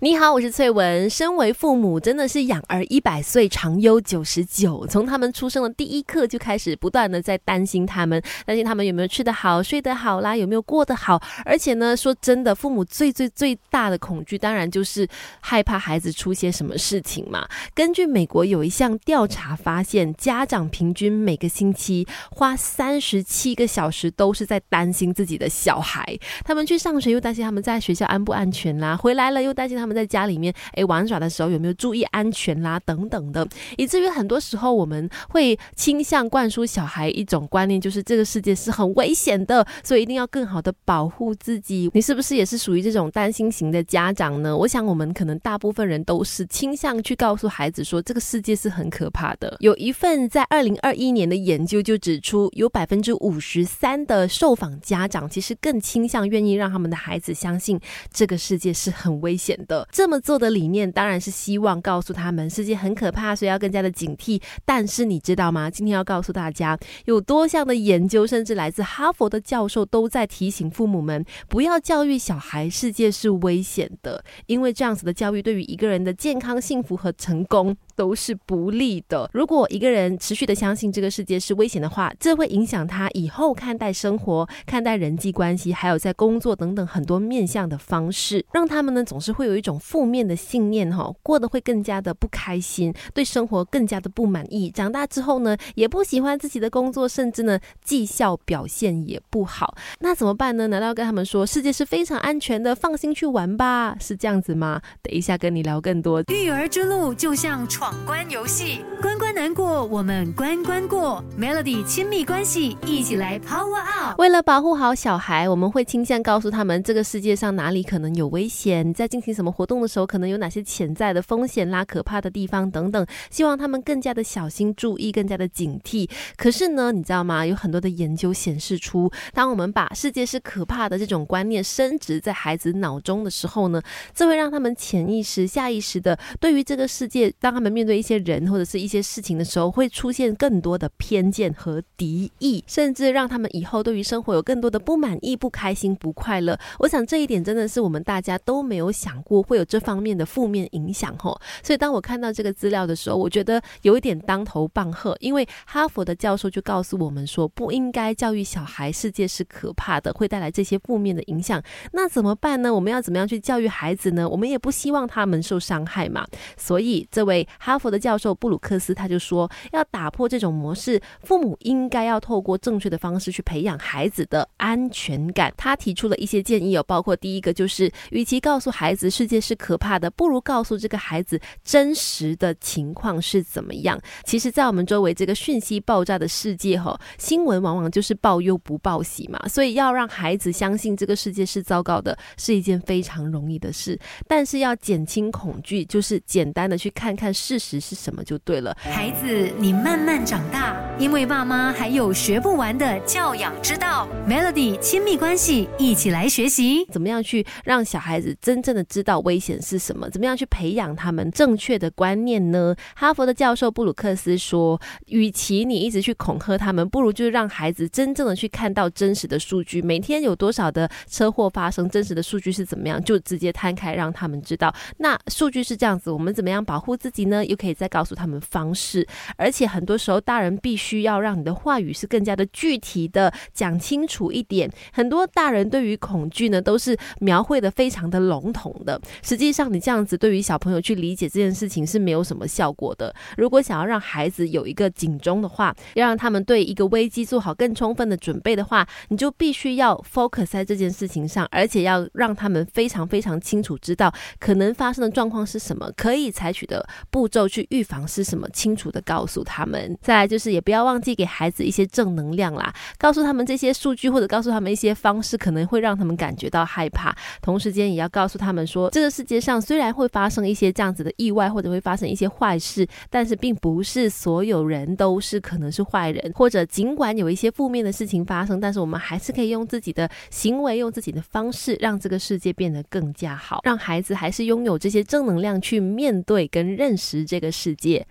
你好，我是翠文。身为父母，真的是养儿一百岁，长忧九十九。从他们出生的第一刻就开始，不断的在担心他们，担心他们有没有吃得好、睡得好啦，有没有过得好。而且呢，说真的，父母最最最大的恐惧，当然就是害怕孩子出些什么事情嘛。根据美国有一项调查发现，家长平均每个星期花三十七个小时都是在担心自己的小孩。他们去上学，又担心他们在学校安不安全啦；回来了，又担心他们在家里面诶玩耍的时候有没有注意安全啦，等等的，以至于很多时候我们会倾向灌输小孩一种观念，就是这个世界是很危险的，所以一定要更好的保护自己。你是不是也是属于这种担心型的家长呢？我想我们可能大部分人都是倾向去告诉孩子说，这个世界是很可怕的。有一份在二零二一年的研究就指出，有百分之五十三的受访家长其实更倾向愿意让他们的孩子相信这个世界是很危险的。这么做的理念当然是希望告诉他们世界很可怕，所以要更加的警惕。但是你知道吗？今天要告诉大家，有多项的研究，甚至来自哈佛的教授都在提醒父母们，不要教育小孩世界是危险的，因为这样子的教育对于一个人的健康、幸福和成功。都是不利的。如果一个人持续的相信这个世界是危险的话，这会影响他以后看待生活、看待人际关系，还有在工作等等很多面向的方式，让他们呢总是会有一种负面的信念哈，过得会更加的不开心，对生活更加的不满意。长大之后呢，也不喜欢自己的工作，甚至呢绩效表现也不好。那怎么办呢？难道跟他们说世界是非常安全的，放心去玩吧？是这样子吗？等一下跟你聊更多。育儿之路就像。闯关游戏，关关难过，我们关关过。Melody 亲密关系，一起来 Power Up。为了保护好小孩，我们会倾向告诉他们这个世界上哪里可能有危险，在进行什么活动的时候，可能有哪些潜在的风险啦、可怕的地方等等，希望他们更加的小心注意，更加的警惕。可是呢，你知道吗？有很多的研究显示出，当我们把世界是可怕的这种观念深植在孩子脑中的时候呢，这会让他们潜意识、下意识的对于这个世界，当他们面对一些人或者是一些事情的时候，会出现更多的偏见和敌意，甚至让他们以后对于生活有更多的不满意、不开心、不快乐。我想这一点真的是我们大家都没有想过会有这方面的负面影响吼。所以当我看到这个资料的时候，我觉得有一点当头棒喝，因为哈佛的教授就告诉我们说，不应该教育小孩世界是可怕的，会带来这些负面的影响。那怎么办呢？我们要怎么样去教育孩子呢？我们也不希望他们受伤害嘛。所以这位。哈佛的教授布鲁克斯他就说，要打破这种模式，父母应该要透过正确的方式去培养孩子的安全感。他提出了一些建议，有包括第一个就是，与其告诉孩子世界是可怕的，不如告诉这个孩子真实的情况是怎么样。其实，在我们周围这个讯息爆炸的世界，哈，新闻往往就是报忧不报喜嘛，所以要让孩子相信这个世界是糟糕的，是一件非常容易的事。但是要减轻恐惧，就是简单的去看看事实是什么就对了。孩子，你慢慢长大，因为爸妈还有学不完的教养之道。Melody 亲密关系，一起来学习怎么样去让小孩子真正的知道危险是什么？怎么样去培养他们正确的观念呢？哈佛的教授布鲁克斯说，与其你一直去恐吓他们，不如就是让孩子真正的去看到真实的数据，每天有多少的车祸发生，真实的数据是怎么样，就直接摊开让他们知道。那数据是这样子，我们怎么样保护自己又可以再告诉他们方式，而且很多时候大人必须要让你的话语是更加的具体的讲清楚一点。很多大人对于恐惧呢，都是描绘的非常的笼统的。实际上，你这样子对于小朋友去理解这件事情是没有什么效果的。如果想要让孩子有一个警钟的话，要让他们对一个危机做好更充分的准备的话，你就必须要 focus 在这件事情上，而且要让他们非常非常清楚知道可能发生的状况是什么，可以采取的步骤。去预防是什么？清楚的告诉他们。再来就是，也不要忘记给孩子一些正能量啦，告诉他们这些数据，或者告诉他们一些方式，可能会让他们感觉到害怕。同时间也要告诉他们说，这个世界上虽然会发生一些这样子的意外，或者会发生一些坏事，但是并不是所有人都是可能是坏人，或者尽管有一些负面的事情发生，但是我们还是可以用自己的行为，用自己的方式，让这个世界变得更加好，让孩子还是拥有这些正能量去面对跟认识这。个世界。